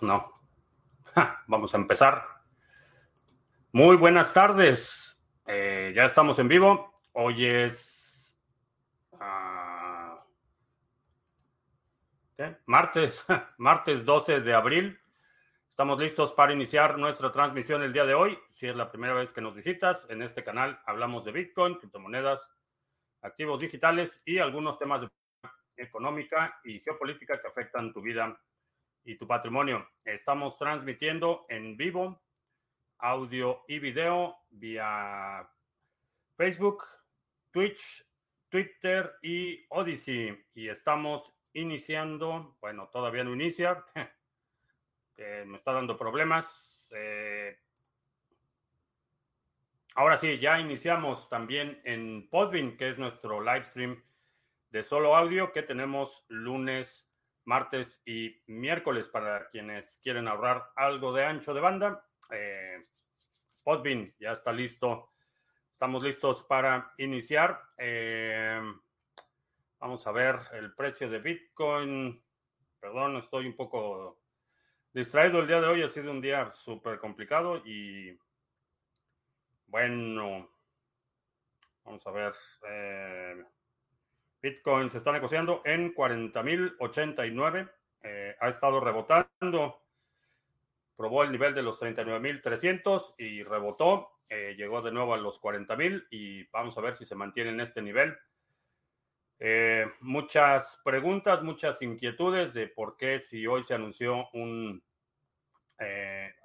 no. vamos a empezar. Muy buenas tardes. Eh, ya estamos en vivo. Hoy es uh, martes, martes 12 de abril. Estamos listos para iniciar nuestra transmisión el día de hoy. Si es la primera vez que nos visitas, en este canal hablamos de Bitcoin, criptomonedas, activos digitales y algunos temas de económica y geopolítica que afectan tu vida y tu patrimonio. Estamos transmitiendo en vivo audio y video vía Facebook, Twitch, Twitter y Odyssey. Y estamos iniciando, bueno, todavía no inicia, me está dando problemas. Eh, ahora sí, ya iniciamos también en Podbean, que es nuestro live stream de solo audio que tenemos lunes, martes y miércoles para quienes quieren ahorrar algo de ancho de banda. Eh, ya está listo. Estamos listos para iniciar. Eh, vamos a ver el precio de Bitcoin. Perdón, estoy un poco distraído el día de hoy. Ha sido un día súper complicado y bueno, vamos a ver. Eh, Bitcoin se está negociando en 40.089. Eh, ha estado rebotando. Probó el nivel de los 39.300 y rebotó. Eh, llegó de nuevo a los 40.000 y vamos a ver si se mantiene en este nivel. Eh, muchas preguntas, muchas inquietudes de por qué si hoy se anunció un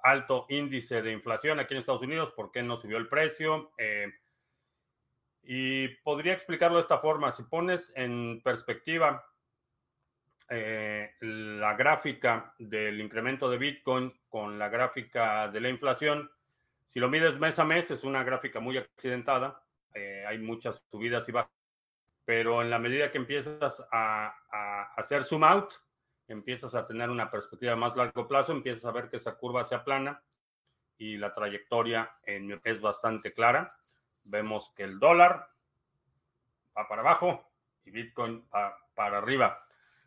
alto índice de inflación aquí en Estados Unidos, por qué no subió el precio. Y podría explicarlo de esta forma. Si pones en perspectiva eh, la gráfica del incremento de Bitcoin con la gráfica de la inflación, si lo mides mes a mes, es una gráfica muy accidentada. Eh, hay muchas subidas y bajas. Pero en la medida que empiezas a, hacer zoom out, empiezas a tener una perspectiva más largo plazo, empiezas a ver que esa curva se aplana y la trayectoria es bastante clara vemos que el dólar va para abajo y Bitcoin va para arriba.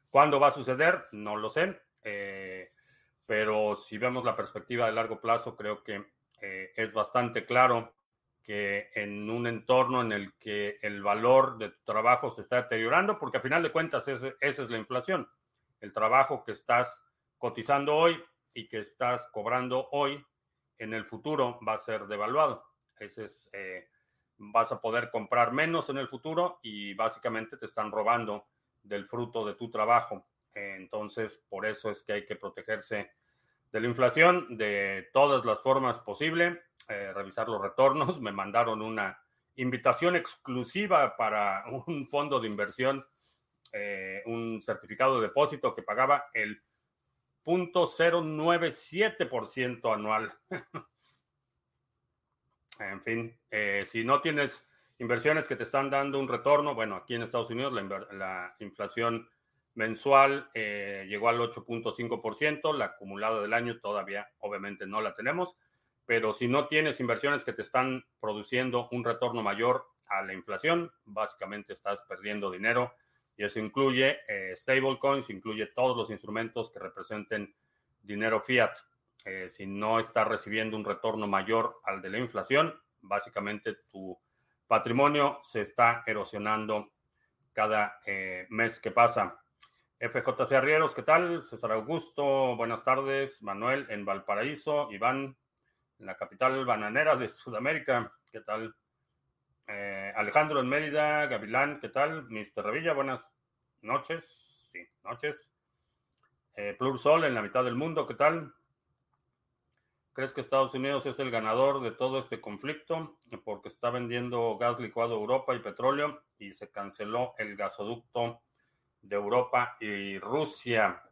¿Cuándo va a suceder? No lo sé. Eh, pero si vemos la perspectiva de largo plazo, creo que eh, es bastante claro que en un entorno en el que el valor de tu trabajo se está deteriorando, porque a final de cuentas esa es la inflación. El trabajo que estás cotizando hoy y que estás cobrando hoy, en el futuro va a ser devaluado. Ese es eh, vas a poder comprar menos en el futuro y básicamente te están robando del fruto de tu trabajo. Entonces, por eso es que hay que protegerse de la inflación de todas las formas posibles, eh, revisar los retornos. Me mandaron una invitación exclusiva para un fondo de inversión, eh, un certificado de depósito que pagaba el 0.097% anual. En fin, eh, si no tienes inversiones que te están dando un retorno, bueno, aquí en Estados Unidos la, inflación mensual eh, llegó al 8.5%, la acumulada del año todavía obviamente no la tenemos, pero si no tienes inversiones que te están produciendo un retorno mayor a la inflación, básicamente estás perdiendo dinero y eso incluye eh, stablecoins, incluye todos los instrumentos que representen dinero fiat. Eh, si no estás recibiendo un retorno mayor al de la inflación, básicamente tu patrimonio se está erosionando cada eh, mes que pasa. FJC Arrieros, ¿qué tal? César Augusto, buenas tardes. Manuel en Valparaíso, Iván en la capital bananera de Sudamérica, ¿qué tal? Eh, Alejandro en Mérida, Gavilán, ¿qué tal? Mr. Revilla, buenas noches. Sí, noches. Plur Sol en la mitad del mundo, ¿qué tal? ¿Crees que Estados Unidos es el ganador de todo este conflicto? Porque está vendiendo gas licuado a Europa y petróleo y se canceló el gasoducto de Europa y Rusia.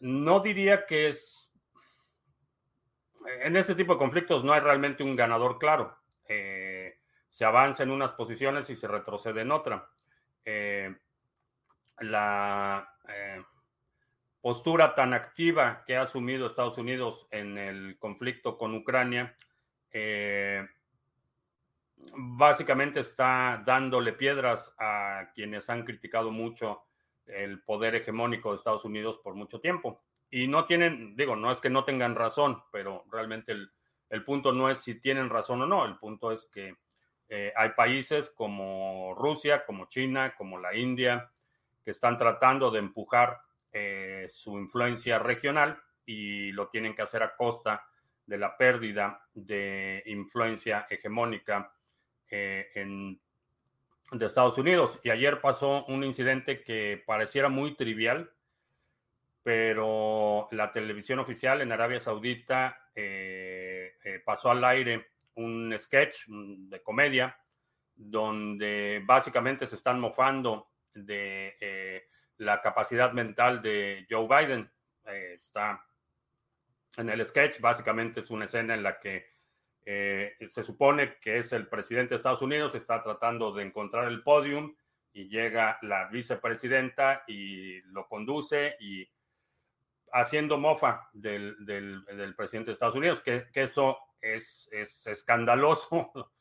No diría que es... En este tipo de conflictos no hay realmente un ganador claro. Eh, se avanza en unas posiciones y se retrocede en otra. Eh, la... Eh, postura tan activa que ha asumido Estados Unidos en el conflicto con Ucrania, eh, básicamente está dándole piedras a quienes han criticado mucho el poder hegemónico de Estados Unidos por mucho tiempo. Y no tienen, digo, no es que no tengan razón, pero realmente el, punto no es si tienen razón o no, el punto es que eh, hay países como Rusia, como China, como la India, que están tratando de empujar eh, su influencia regional y lo tienen que hacer a costa de la pérdida de influencia hegemónica eh, en, de Estados Unidos. Y ayer pasó un incidente que pareciera muy trivial, pero la televisión oficial en Arabia Saudita pasó al aire un sketch de comedia donde básicamente se están mofando de eh, la capacidad mental de Joe Biden. Eh, está en el sketch, básicamente es una escena en la que eh, se supone que es el presidente de Estados Unidos, está tratando de encontrar el podium y llega la vicepresidenta y lo conduce y haciendo mofa del, presidente de Estados Unidos, que, que eso es, es escandaloso.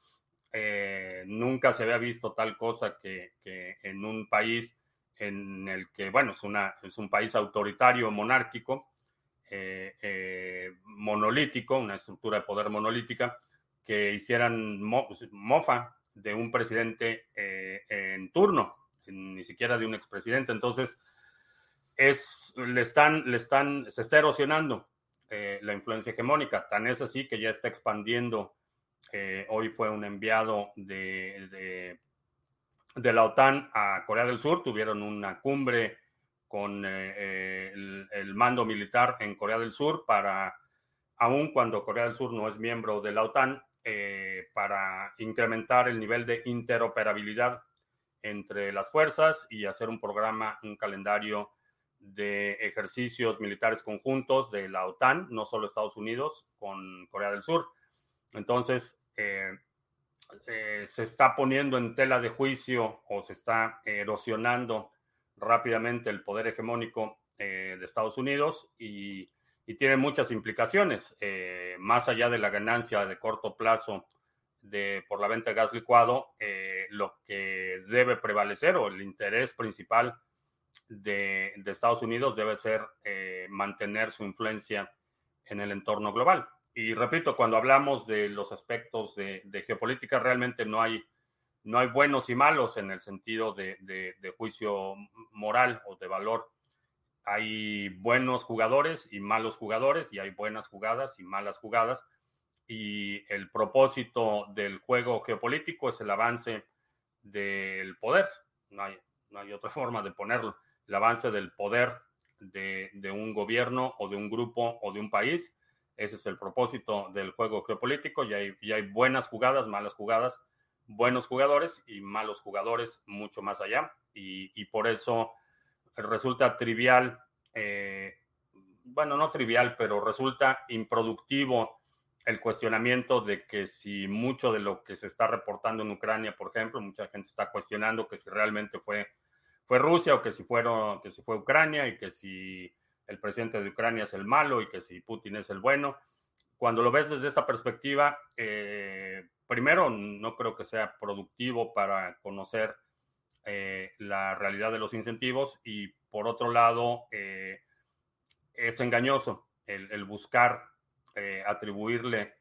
Eh, nunca se había visto tal cosa que, en un país en el que, bueno, es, una, es un país autoritario, monárquico, eh, eh, monolítico, una estructura de poder monolítica, que hicieran mofa de un presidente en turno, ni siquiera de un expresidente. Entonces, es, le están, le están, se está erosionando eh, la influencia hegemónica. Tan es así que ya está expandiendo. Eh, hoy fue un enviado de, la OTAN a Corea del Sur. Tuvieron una cumbre con eh, el, mando militar en Corea del Sur para, aun cuando Corea del Sur no es miembro de la OTAN, para incrementar el nivel de interoperabilidad entre las fuerzas y hacer un programa, un calendario de ejercicios militares conjuntos de la OTAN, no solo Estados Unidos, con Corea del Sur. Entonces, eh, eh, se está poniendo en tela de juicio o se está erosionando rápidamente el poder hegemónico eh, de Estados Unidos y, tiene muchas implicaciones, más allá de la ganancia de corto plazo de, por la venta de gas licuado, lo que debe prevalecer o el interés principal de, Estados Unidos debe ser eh, mantener su influencia en el entorno global. Y repito, cuando hablamos de los aspectos de, geopolítica, realmente no hay, no hay buenos y malos en el sentido de, juicio moral o de valor. Hay buenos jugadores y malos jugadores, y hay buenas jugadas y malas jugadas. Y el propósito del juego geopolítico es el avance del poder. No hay, no hay otra forma de ponerlo el avance del poder de, un gobierno o de un grupo o de un país. Ese es el propósito del juego geopolítico y hay, hay buenas jugadas, malas jugadas, buenos jugadores y malos jugadores mucho más allá. Y, por eso resulta trivial, eh, bueno, no trivial, pero resulta improductivo el cuestionamiento de que si mucho de lo que se está reportando en Ucrania, por ejemplo, mucha gente está cuestionando que si realmente fue fue Rusia o que si, fueron, que si fue Ucrania y que si el presidente de Ucrania es el malo y que si Putin es el bueno. Cuando lo ves desde esta perspectiva, eh, primero, no creo que sea productivo para conocer eh, la realidad de los incentivos y por otro lado, eh, es engañoso el buscar atribuirle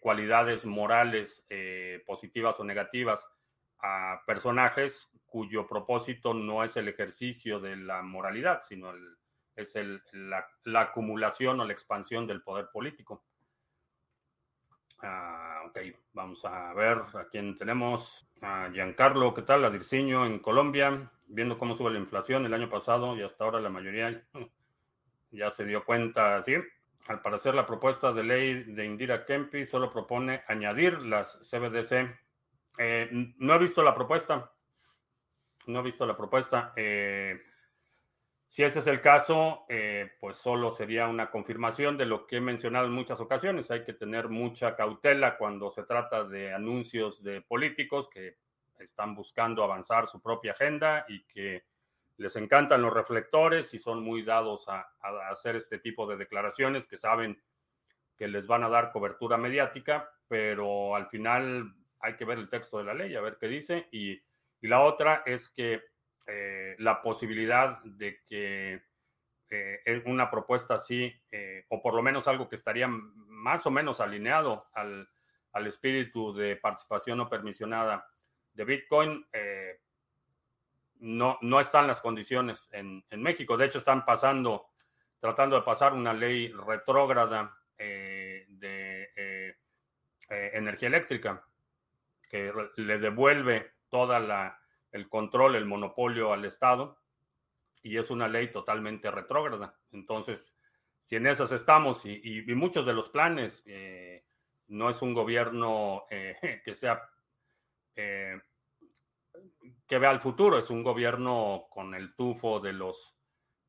cualidades morales positivas o negativas a personajes cuyo propósito no es el ejercicio de la moralidad, sino es la, acumulación o la expansión del poder político. Ah, ok, vamos a ver a quién tenemos. A Giancarlo, ¿qué tal? A Dirciño en Colombia, viendo cómo sube la inflación el año pasado y hasta ahora la mayoría ya se dio cuenta, ¿sí? Al parecer la propuesta de ley de Indira Kempi solo propone añadir las CBDC eh, no he visto la propuesta. No he visto la propuesta. Eh, si ese es el caso, eh, pues solo sería una confirmación de lo que he mencionado en muchas ocasiones. Hay que tener mucha cautela cuando se trata de anuncios de políticos que están buscando avanzar su propia agenda y que les encantan los reflectores y son muy dados a hacer este tipo de declaraciones que saben que les van a dar cobertura mediática, pero al final hay que ver el texto de la ley, a ver qué dice. Y, la otra es que la posibilidad de que una propuesta así, o por lo menos algo que estaría más o menos alineado al, al espíritu de participación no permisionada de Bitcoin, no, no están las condiciones en, en, México. De hecho, están pasando, tratando de pasar una ley retrógrada eh, de eh, eh, energía eléctrica que le devuelve toda la el control, el monopolio al Estado y es una ley totalmente retrógrada. Entonces, si en esas estamos y, muchos de los planes no es un gobierno que sea que vea al futuro, es un gobierno con el tufo de los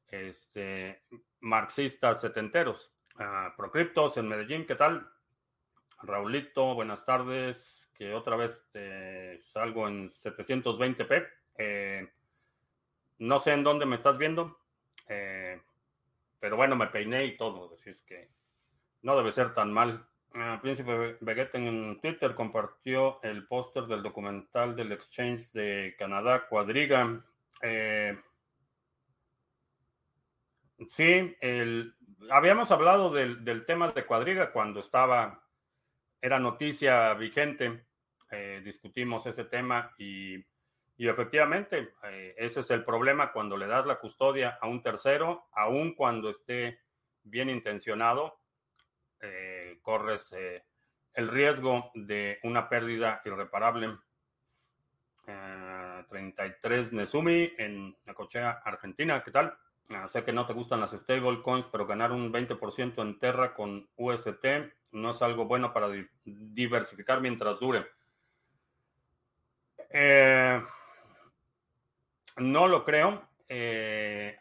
este, marxistas setenteros. Uh, Procriptos en Medellín, ¿qué tal? Raulito, buenas tardes, que otra vez te salgo en 720p. Eh, no sé en dónde me estás viendo, eh, pero bueno, me peiné y todo, así es que no debe ser tan mal. Ah, Príncipe Vegeta en Twitter compartió el póster del documental del Exchange de Canadá, Cuadriga. Eh, sí, habíamos hablado del, tema de Cuadriga cuando estaba, era noticia vigente. Eh, discutimos ese tema y, efectivamente eh, ese es el problema cuando le das la custodia a un tercero, aun cuando esté bien intencionado eh, corres eh, el riesgo de una pérdida irreparable. 33 eh, Nezumi en Necochea, Argentina. ¿Qué tal? Sé que no te gustan las stablecoins, pero ganar un 20% en Terra con UST no es algo bueno para diversificar mientras dure. no lo creo.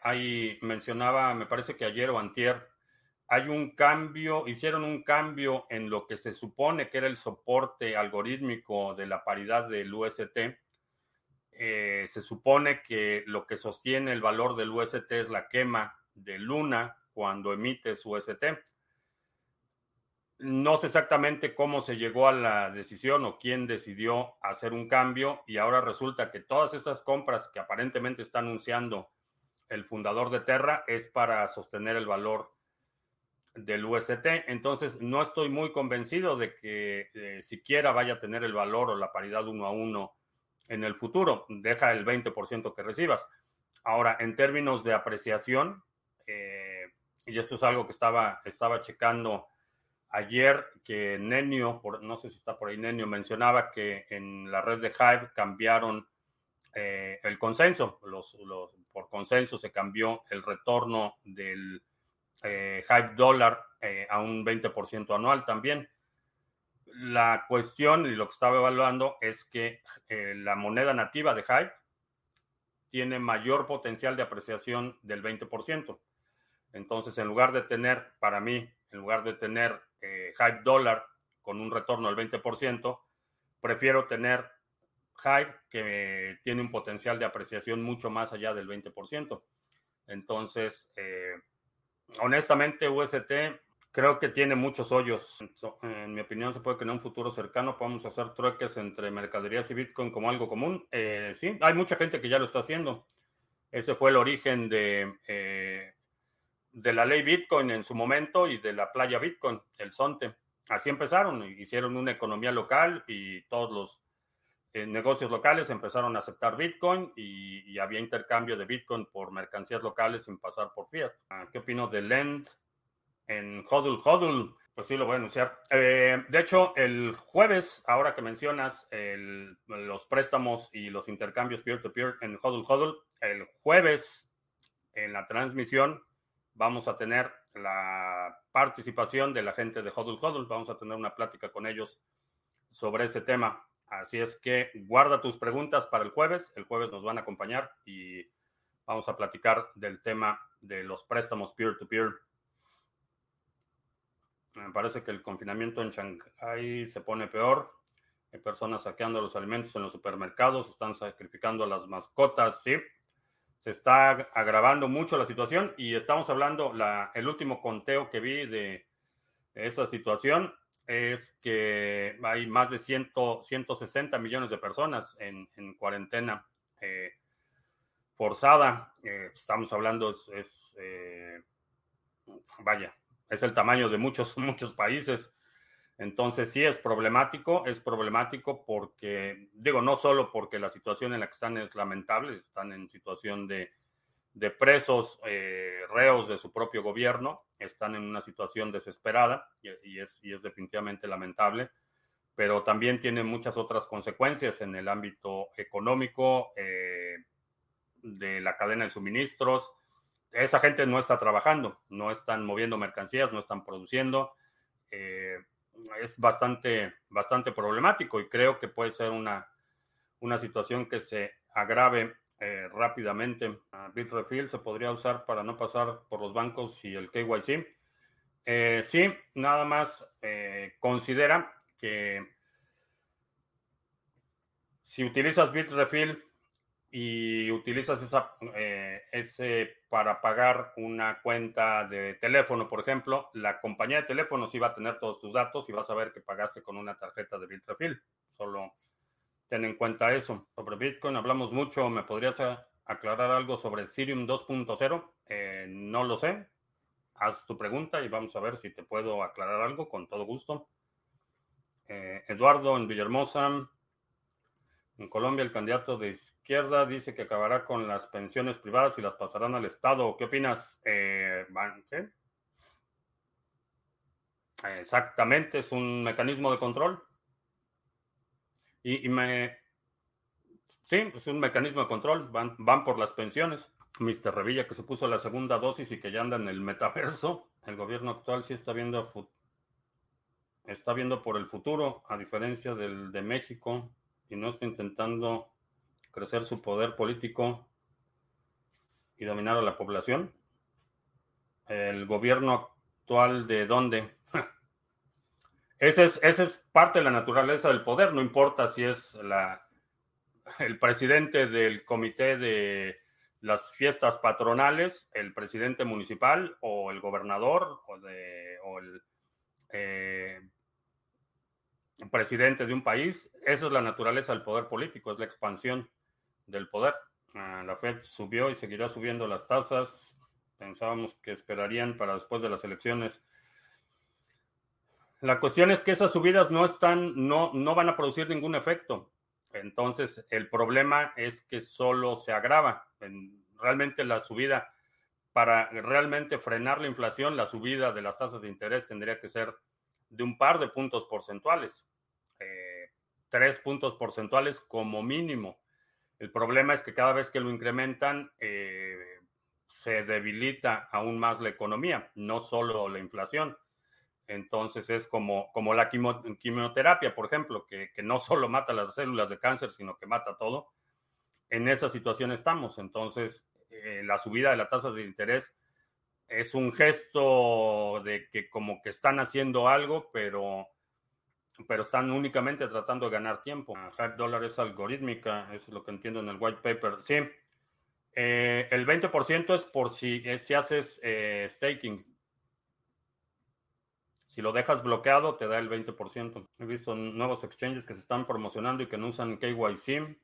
ahí mencionaba, me parece que ayer o antier, hay un cambio, hicieron un cambio en lo que se supone que era el soporte algorítmico de la paridad del UST. Eh, se supone que lo que sostiene el valor del UST es la quema de Luna cuando emite su UST. No sé exactamente cómo se llegó a la decisión o quién decidió hacer un cambio y ahora resulta que todas esas compras que aparentemente está anunciando el fundador de Terra es para sostener el valor del UST. Entonces, no estoy muy convencido de que eh, siquiera vaya a tener el valor o la paridad uno a uno en el futuro. Deja el 20% que recibas. Ahora, en términos de apreciación, eh, y esto es algo que estaba, estaba checando ayer, que Nenio, no sé si está por ahí Nenio, mencionaba que en la red de Hive cambiaron eh, el consenso. Por consenso se cambió el retorno del eh, Hype Dollar eh, a un 20% anual también. La cuestión y lo que estaba evaluando es que eh, la moneda nativa de Hype tiene mayor potencial de apreciación del 20%. Entonces, en lugar de tener, para mí, en lugar de tener Hype Dollar con un retorno del 20%, prefiero tener Hype que tiene un potencial de apreciación mucho más allá del 20%. Entonces, honestamente, UST creo que tiene muchos hoyos. En mi opinión, se puede que en un futuro cercano podamos hacer trueques entre mercaderías y Bitcoin como algo común. Eh, sí, hay mucha gente que ya lo está haciendo. Ese fue el origen de, eh, de la ley Bitcoin en su momento y de la playa Bitcoin, el Sonte. Así empezaron, hicieron una economía local y todos los negocios locales empezaron a aceptar Bitcoin y, había intercambio de Bitcoin por mercancías locales sin pasar por fiat. Ah, ¿Qué opino de Lend en Hodl Hodl? Pues sí, lo voy a anunciar. Eh, de hecho, el jueves, ahora que mencionas los préstamos y los intercambios peer-to-peer en Hodl Hodl, el jueves en la transmisión vamos a tener la participación de la gente de Hodl Hodl. Vamos a tener una plática con ellos sobre ese tema. Así es que guarda tus preguntas para el jueves. El jueves nos van a acompañar y vamos a platicar del tema de los préstamos peer-to-peer. Me parece que el confinamiento en Shanghai se pone peor. Hay personas saqueando los alimentos en los supermercados, están sacrificando a las mascotas, sí. Se está agravando mucho la situación y estamos hablando, la, el último conteo que vi de esa situación es que hay más de 100, 160 millones de personas en, cuarentena. Eh, forzada. estamos hablando, es, vaya, es el tamaño de muchos, muchos países. Entonces sí es problemático, es problemático porque, digo, no solo porque la situación en la que están es lamentable, están en situación de, presos, eh, reos de su propio gobierno, están en una situación desesperada y, es, es, definitivamente lamentable, pero también tiene muchas otras consecuencias en el ámbito económico, eh, de la cadena de suministros. Esa gente no está trabajando, no están moviendo mercancías, no están produciendo. Eh, es bastante, bastante problemático y creo que puede ser una, una situación que se agrave eh, rápidamente. Bitrefill se podría usar para no pasar por los bancos y el KYC. Eh, sí, nada más eh, considera que si utilizas Bitrefill y utilizas esa, eh, ese para pagar una cuenta de teléfono, por ejemplo, la compañía de teléfono sí va a tener todos tus datos y vas a ver que pagaste con una tarjeta de Bitrefill. Solo ten en cuenta eso. Sobre Bitcoin hablamos mucho. ¿Me podrías aclarar algo sobre Ethereum 2.0? Eh, no lo sé. Haz tu pregunta y vamos a ver si te puedo aclarar algo con todo gusto. Eh, Eduardo en Villahermosa. En Colombia, el candidato de izquierda dice que acabará con las pensiones privadas y las pasarán al Estado. ¿Qué opinas, eh, Exactamente, es un mecanismo de control. Y, me. Sí, es un mecanismo de control. Van, van por las pensiones. Mr. Revilla, que se puso la segunda dosis y que ya anda en el metaverso. El gobierno actual sí está viendo, está viendo por el futuro, a diferencia del de México y no está intentando crecer su poder político y dominar a la población? ¿El gobierno actual de dónde? esa es, es parte de la naturaleza del poder, no importa si es la, el presidente del comité de las fiestas patronales, el presidente municipal o el gobernador o, de, el eh, presidente de un país. Esa es la naturaleza del poder político, es la expansión del poder. Ah, la Fed subió y seguirá subiendo las tasas. Pensábamos que esperarían para después de las elecciones. La cuestión es que esas subidas no están, no, no van a producir ningún efecto. Entonces, el problema es que solo se agrava. realmente la subida, para realmente frenar la inflación, la subida de las tasas de interés tendría que ser de un par de puntos porcentuales, eh, tres puntos porcentuales como mínimo. El problema es que cada vez que lo incrementan, eh, se debilita aún más la economía, no solo la inflación. Entonces es como, como la quimioterapia, por ejemplo, que, no solo mata las células de cáncer, sino que mata todo. En esa situación estamos. Entonces, eh, la subida de las tasas de interés es un gesto de que como que están haciendo algo, pero, pero están únicamente tratando de ganar tiempo. Hype Dollar es algorítmica, eso es lo que entiendo en el white paper. Sí, eh, el 20% es por si, si haces eh, staking. Si lo dejas bloqueado, te da el 20%. He visto nuevos exchanges que se están promocionando y que no usan KYC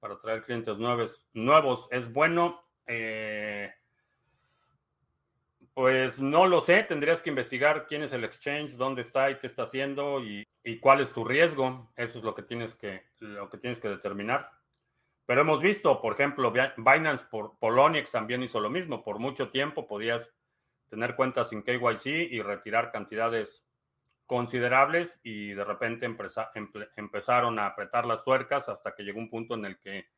para traer clientes nuevos. Nuevos es bueno. Eh, pues no lo sé, tendrías que investigar quién es el exchange, dónde está y qué está haciendo y, cuál es tu riesgo. Eso es lo que tienes que, lo que tienes que determinar. Pero hemos visto, por ejemplo, Binance por Poloniex también hizo lo mismo. Por mucho tiempo podías tener cuentas sin KYC y retirar cantidades considerables y de repente empezaron a apretar las tuercas hasta que llegó un punto en el que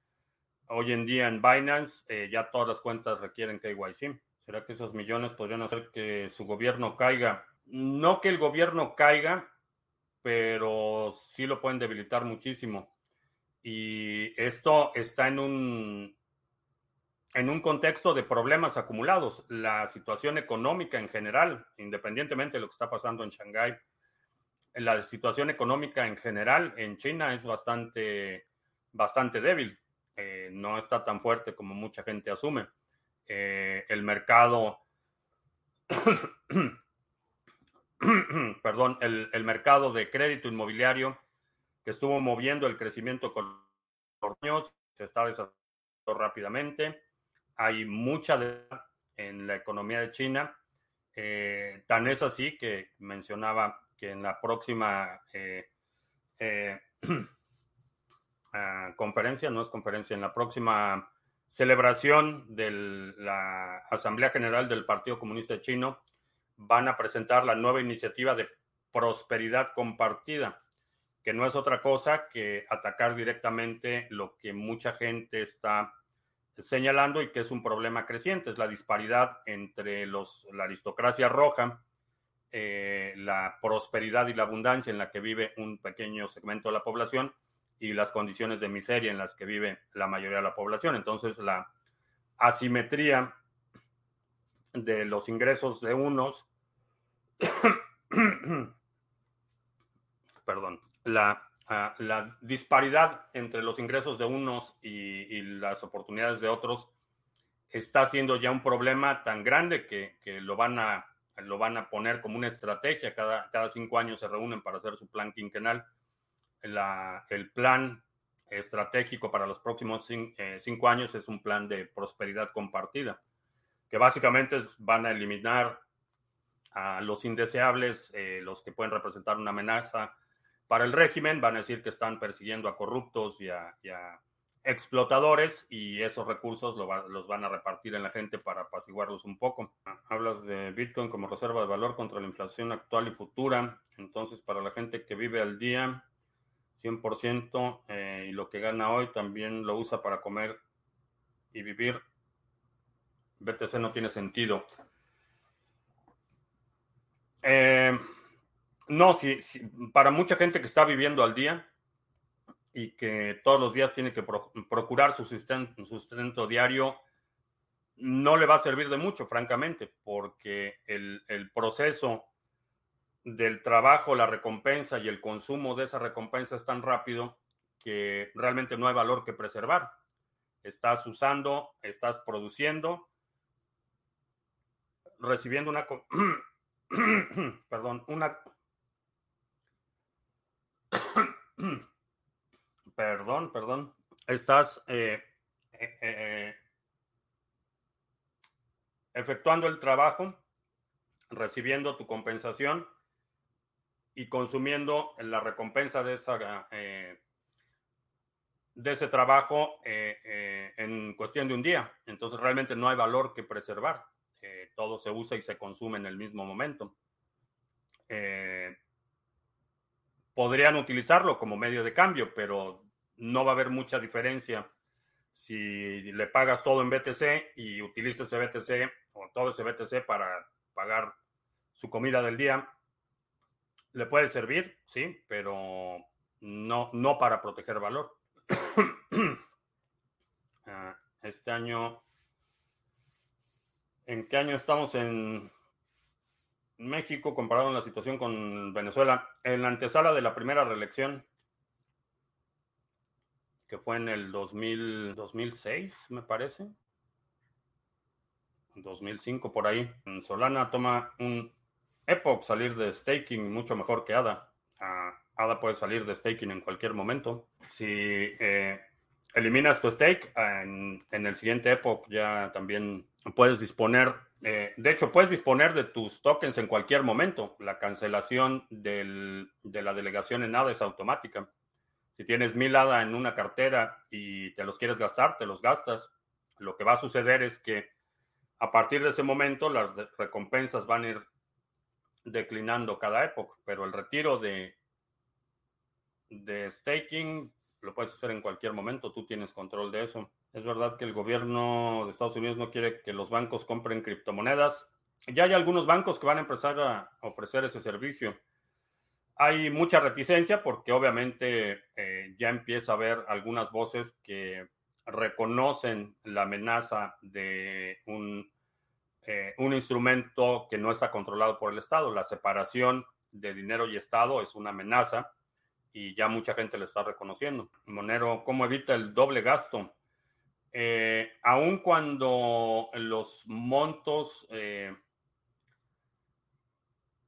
hoy en día en Binance eh, ya todas las cuentas requieren KYC. ¿Será que esos millones podrían hacer que su gobierno caiga? No que el gobierno caiga, pero sí lo pueden debilitar muchísimo. Y esto está en un, en un contexto de problemas acumulados. La situación económica en general, independientemente de lo que está pasando en Shanghái, la situación económica en general en China es bastante, bastante débil. Eh, no está tan fuerte como mucha gente asume. Eh, el mercado, perdón, el, mercado de crédito inmobiliario que estuvo moviendo el crecimiento con los años se está rápidamente. Hay mucha de en la economía de China. Eh, tan es así que mencionaba que en la próxima eh, ah, conferencia, no es conferencia, en la próxima celebración de la Asamblea General del Partido Comunista Chino, van a presentar la nueva iniciativa de prosperidad compartida, que no es otra cosa que atacar directamente lo que mucha gente está señalando y que es un problema creciente, es la disparidad entre los, la aristocracia roja, eh, la prosperidad y la abundancia en la que vive un pequeño segmento de la población y las condiciones de miseria en las que vive la mayoría de la población. Entonces, la asimetría de los ingresos de unos, perdón, la la disparidad entre los ingresos de unos y, las oportunidades de otros está siendo ya un problema tan grande que, lo, van a, lo van a poner como una estrategia. Cada, cada cinco años se reúnen para hacer su plan quinquenal. El plan estratégico para los próximos eh, cinco años es un plan de prosperidad compartida, que básicamente van a eliminar a los indeseables, eh, los que pueden representar una amenaza para el régimen, van a decir que están persiguiendo a corruptos y a, explotadores y esos recursos los van a repartir en la gente para apaciguarlos un poco. Hablas de Bitcoin como reserva de valor contra la inflación actual y futura, entonces para la gente que vive al día, 100% eh, y lo que gana hoy también lo usa para comer y vivir. BTC no tiene sentido. Eh, no, sí, para mucha gente que está viviendo al día y que todos los días tiene que procurar su sustento, diario, no le va a servir de mucho, francamente, porque el, proceso del trabajo, la recompensa y el consumo de esa recompensa es tan rápido que realmente no hay valor que preservar. Estás usando, estás produciendo, recibiendo una, perdón, una perdón, perdón. Estás eh, eh, eh, efectuando el trabajo, recibiendo tu compensación y consumiendo la recompensa de, esa, de ese trabajo en cuestión de un día. Entonces realmente no hay valor que preservar. todo se usa y se consume en el mismo momento podrían utilizarlo como medio de cambio, pero no va a haber mucha diferencia si le pagas todo en BTC y utilizas ese BTC o todo ese BTC para pagar su comida del día. Le puede servir, sí, pero no, no para proteger valor. Ah, este año, ¿en qué año estamos en México comparado en la situación con Venezuela. En la antesala de la primera reelección, que fue en el 2000, 2006, me parece. 2005 por ahí. Solana toma un Epoch salir de staking mucho mejor que ADA. Ah, ADA puede salir de staking en cualquier momento. Si eh, eliminas tu stake, en, en, el siguiente Epoch ya también puedes disponer eh, de hecho, puedes disponer de tus tokens en cualquier momento. La cancelación de la delegación en ADA es automática. Si tienes mil ADA en una cartera y te los quieres gastar, te los gastas. Lo que va a suceder es que a partir de ese momento las recompensas van a ir declinando cada época, pero el retiro de, de staking lo puedes hacer en cualquier momento, tú tienes control de eso. Es verdad que el gobierno de Estados Unidos no quiere que los bancos compren criptomonedas. Ya hay algunos bancos que van a empezar a ofrecer ese servicio. Hay mucha reticencia porque obviamente eh, ya empieza a haber algunas voces que reconocen la amenaza de un, eh, un instrumento que no está controlado por el Estado. La separación de dinero y Estado es una amenaza y ya mucha gente le está reconociendo. Monero, ¿cómo evita el doble gasto? Eh, aun cuando los montos eh,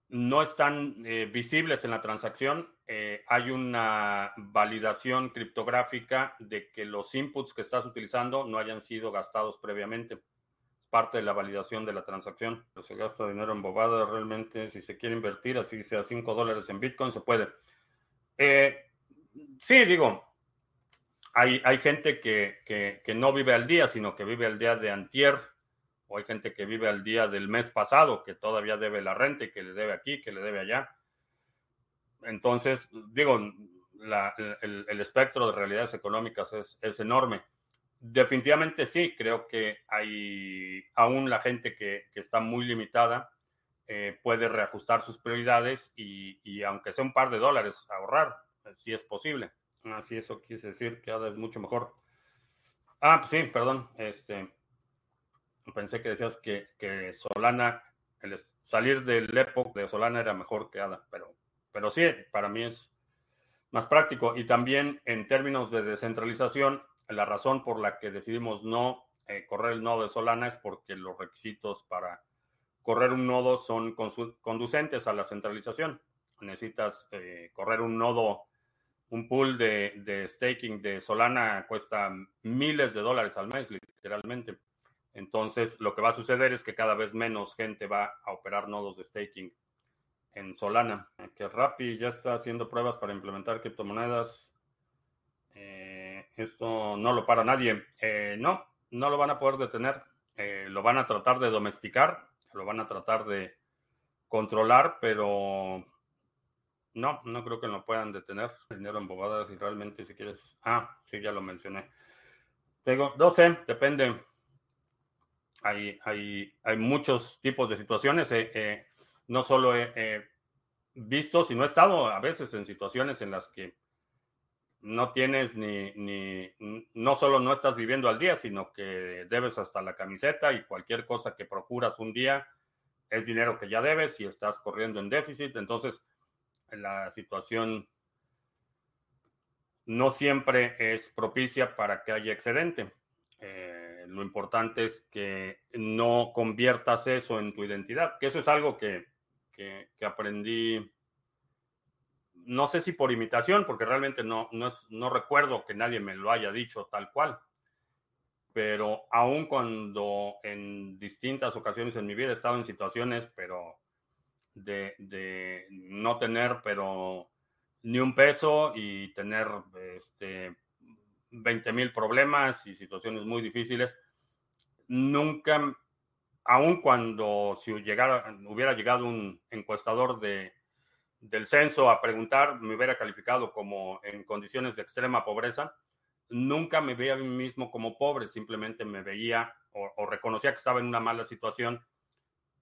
no están eh, visibles en la transacción. Hay una validación criptográfica de que los inputs que estás utilizando no hayan sido gastados previamente. Es parte de la validación de la transacción. Se gasta dinero en bobadas realmente. Si se quiere invertir, así sea 5 dólares en Bitcoin, se puede. Eh, sí, digo, hay, hay gente que, que, no vive al día, sino que vive al día de antier o hay gente que vive al día del mes pasado, que todavía debe la renta y que le debe aquí, que le debe allá. Entonces, digo, el, espectro de realidades económicas es, enorme. Definitivamente sí, creo que hay aún la gente que, está muy limitada eh, puede reajustar sus prioridades y, aunque sea un par de dólares ahorrar, si es posible. Así eso quise decir que ADA es mucho mejor. Ah, pues sí, perdón. Este, Pensé que decías que, Solana, el salir del Epoch de Solana era mejor que ADA, pero, pero sí, para mí es más práctico. Y también en términos de descentralización, la razón por la que decidimos no eh, correr el nodo de Solana es porque los requisitos para correr un nodo son conducentes a la centralización. Necesitas eh, correr un nodo, un pool de, de staking de Solana cuesta miles de dólares al mes, literalmente. Entonces, lo que va a suceder es que cada vez menos gente va a operar nodos de staking en Solana. Que Rappi ya está haciendo pruebas para implementar criptomonedas. Eh, esto no lo para nadie. Eh, no, no lo van a poder detener. Eh, lo van a tratar de domesticar, lo van a tratar de controlar, pero no, no creo que lo puedan detener. Dinero en bobadas y realmente si quieres... Ah, sí, ya lo mencioné. Tengo 12, depende hay, hay, hay muchos tipos de situaciones. Eh, no solo he, visto, sino he estado a veces en situaciones en las que no tienes ni, ni, no solo no estás viviendo al día, sino que debes hasta la camiseta y cualquier cosa que procuras un día es dinero que ya debes y estás corriendo en déficit. Entonces, la situación no siempre es propicia para que haya excedente. Eh, lo importante es que no conviertas eso en tu identidad, que eso es algo que, aprendí, no sé si por imitación, porque realmente no, no, no recuerdo que nadie me lo haya dicho tal cual, pero aun cuando en distintas ocasiones en mi vida he estado en situaciones, pero de, de no tener, pero ni un peso y tener este 20 mil problemas y situaciones muy difíciles. Nunca, aun cuando si llegara, hubiera llegado un encuestador de, del censo a preguntar, me hubiera calificado como en condiciones de extrema pobreza, nunca me veía a mí mismo como pobre, simplemente me veía o, reconocía que estaba en una mala situación,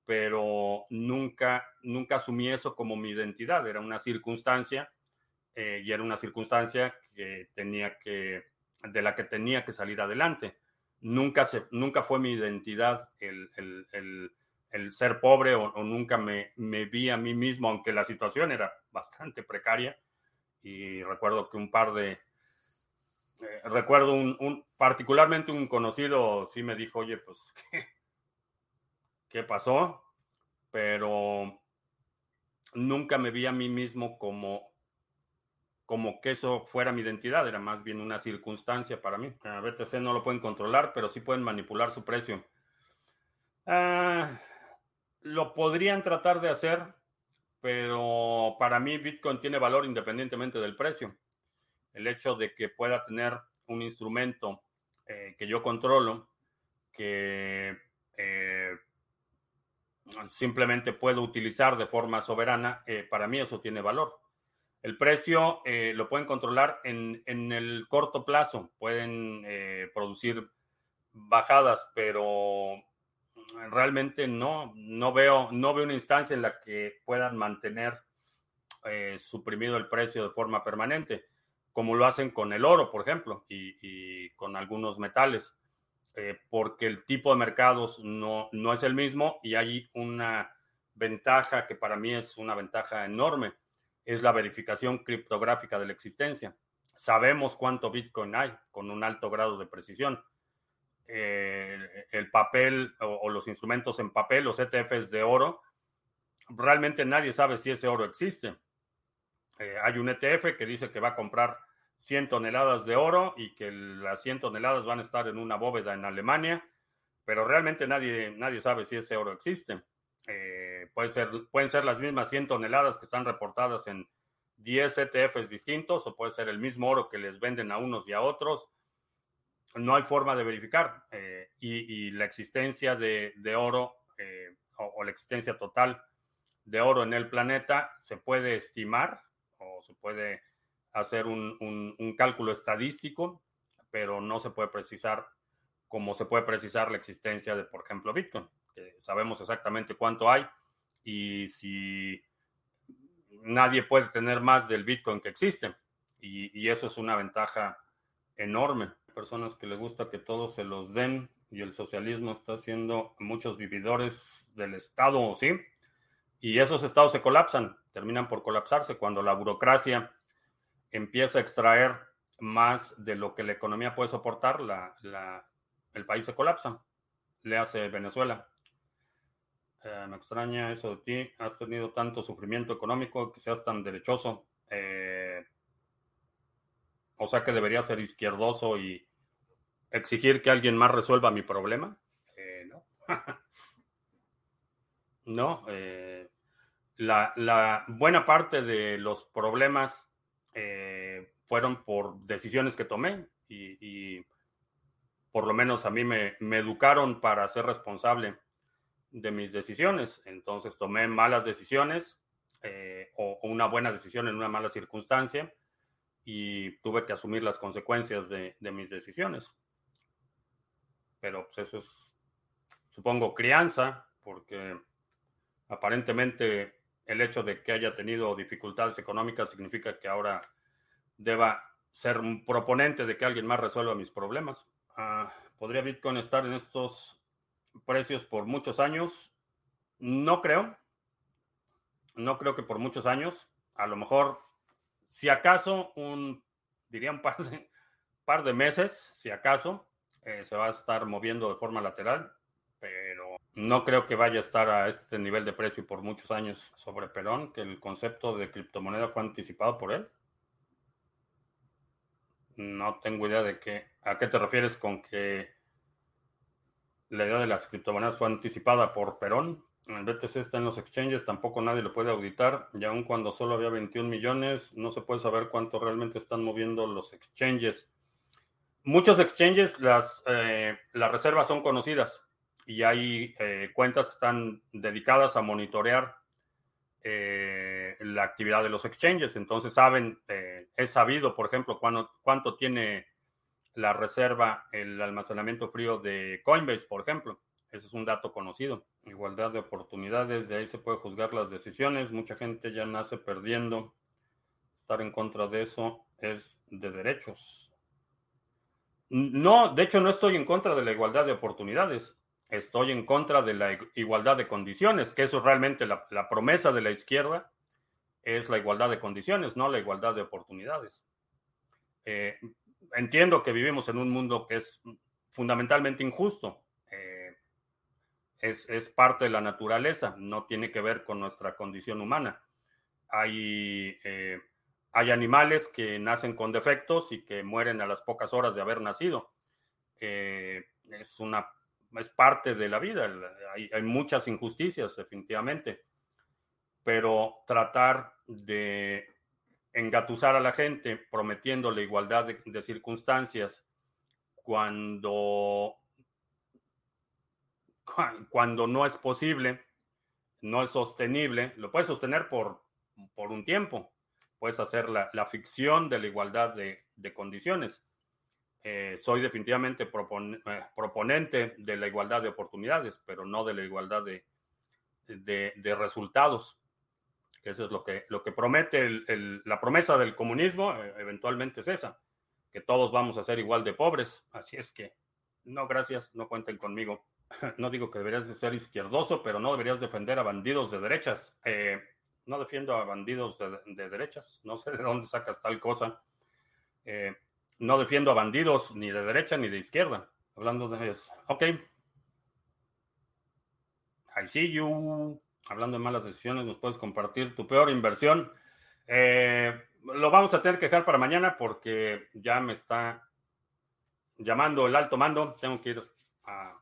pero nunca, nunca asumí eso como mi identidad, era una circunstancia eh, y era una circunstancia que tenía que de la que tenía que salir adelante. Nunca, se, nunca fue mi identidad el, ser pobre o, nunca me, me, vi a mí mismo, aunque la situación era bastante precaria. Y recuerdo que un par de... Eh, recuerdo un, particularmente un conocido sí me dijo, oye, pues, ¿qué, ¿qué pasó? Pero nunca me vi a mí mismo como como que eso fuera mi identidad, era más bien una circunstancia para mí. A BTC no lo pueden controlar, pero sí pueden manipular su precio. Ah, lo podrían tratar de hacer, pero para mí Bitcoin tiene valor independientemente del precio. El hecho de que pueda tener un instrumento eh, que yo controlo, que eh, simplemente puedo utilizar de forma soberana, eh, para mí eso tiene valor. El precio lo pueden controlar en, el corto plazo, pueden producir bajadas, pero realmente no, no, veo, no veo una instancia en la que puedan mantener eh, suprimido el precio de forma permanente, como lo hacen con el oro, por ejemplo, y, con algunos metales, porque el tipo de mercados no, no es el mismo y hay una ventaja que para mí es una ventaja enorme es la verificación criptográfica de la existencia. Sabemos cuánto Bitcoin hay con un alto grado de precisión. Eh, el papel o, los instrumentos en papel, los ETFs de oro, realmente nadie sabe si ese oro existe. Eh, hay un ETF que dice que va a comprar 100 toneladas de oro y que las 100 toneladas van a estar en una bóveda en Alemania, pero realmente nadie, nadie sabe si ese oro existe. Eh, puede ser, pueden ser las mismas 100 toneladas que están reportadas en 10 ETFs distintos o puede ser el mismo oro que les venden a unos y a otros. No hay forma de verificar eh, y, la existencia de, oro o la existencia total de oro en el planeta se puede estimar o se puede hacer un, cálculo estadístico, pero no se puede precisar como se puede precisar la existencia de, por ejemplo, Bitcoin, sabemos exactamente cuánto hay y si nadie puede tener más del Bitcoin que existe. Y eso es una ventaja enorme. Personas que les gusta que todos se los den y el socialismo está haciendo muchos vividores del Estado, ¿sí? Y esos estados se colapsan, terminan por colapsarse cuando la burocracia empieza a extraer más de lo que la economía puede soportar, el país se colapsa. Le hace Venezuela. Eh, me extraña eso de ti. Has tenido tanto sufrimiento económico que seas tan derechoso. Eh, o sea que debería ser izquierdoso y exigir que alguien más resuelva mi problema. Eh, no. no. La, buena parte de los problemas eh, fueron por decisiones que tomé y, por lo menos a mí me, educaron para ser responsable de mis decisiones. Entonces tomé malas decisiones eh, o, una buena decisión en una mala circunstancia y tuve que asumir las consecuencias de, mis decisiones. Pero pues eso es, supongo, crianza, porque aparentemente el hecho de que haya tenido dificultades económicas significa que ahora deba ser un proponente de que alguien más resuelva mis problemas. Ah, ¿Podría Bitcoin estar en estos precios por muchos años? No creo. No creo que por muchos años. A lo mejor, si acaso, un, diría un par de, par de meses, si acaso, eh, se va a estar moviendo de forma lateral, pero no creo que vaya a estar a este nivel de precio por muchos años sobre Perón, que el concepto de criptomoneda fue anticipado por él. No tengo idea de qué, a qué te refieres con que la idea de las criptomonedas fue anticipada por Perón. El BTC está en los exchanges, tampoco nadie lo puede auditar, y aun cuando solo había 21 millones, no se puede saber cuánto realmente están moviendo los exchanges. Muchos exchanges, las, eh, las reservas son conocidas y hay eh, cuentas que están dedicadas a monitorear eh, la actividad de los exchanges. Entonces saben, es sabido, por ejemplo, cuánto tiene la reserva, el almacenamiento frío de Coinbase, por ejemplo. Ese es un dato conocido. Igualdad de oportunidades, de ahí se puede juzgar las decisiones. Mucha gente ya nace perdiendo. Estar en contra de eso es de derechos. No, de hecho no estoy en contra de la igualdad de oportunidades estoy en contra de la igualdad de condiciones, que eso es realmente la, promesa de la izquierda, es la igualdad de condiciones, no la igualdad de oportunidades. Eh, entiendo que vivimos en un mundo que es fundamentalmente injusto. Eh, es, parte de la naturaleza, no tiene que ver con nuestra condición humana. Hay, eh, hay animales que nacen con defectos y que mueren a las pocas horas de haber nacido. es una es parte de la vida. Hay, muchas injusticias, definitivamente. Pero tratar de engatusar a la gente prometiendo la igualdad de, circunstancias cuando, cuando no es posible, no es sostenible, lo puedes sostener por, por un tiempo. Puedes hacer la, ficción de la igualdad de condiciones eh, soy definitivamente eh, proponente de la igualdad de oportunidades, pero no de la igualdad de, de, resultados. Eso es lo que, lo que promete la promesa del comunismo, eh, eventualmente es esa, que todos vamos a ser igual de pobres. Así es que, no, gracias, no cuenten conmigo. No digo que deberías de ser izquierdoso, pero no deberías defender a bandidos de derechas. no defiendo a bandidos de, derechas, no sé de dónde sacas tal cosa. Eh, no defiendo a bandidos ni de derecha ni de izquierda. Hablando de eso. Ok. I see you. hablando de malas decisiones, nos puedes compartir tu peor inversión. Eh, lo vamos a tener que dejar para mañana porque ya me está llamando el alto mando. Tengo que ir a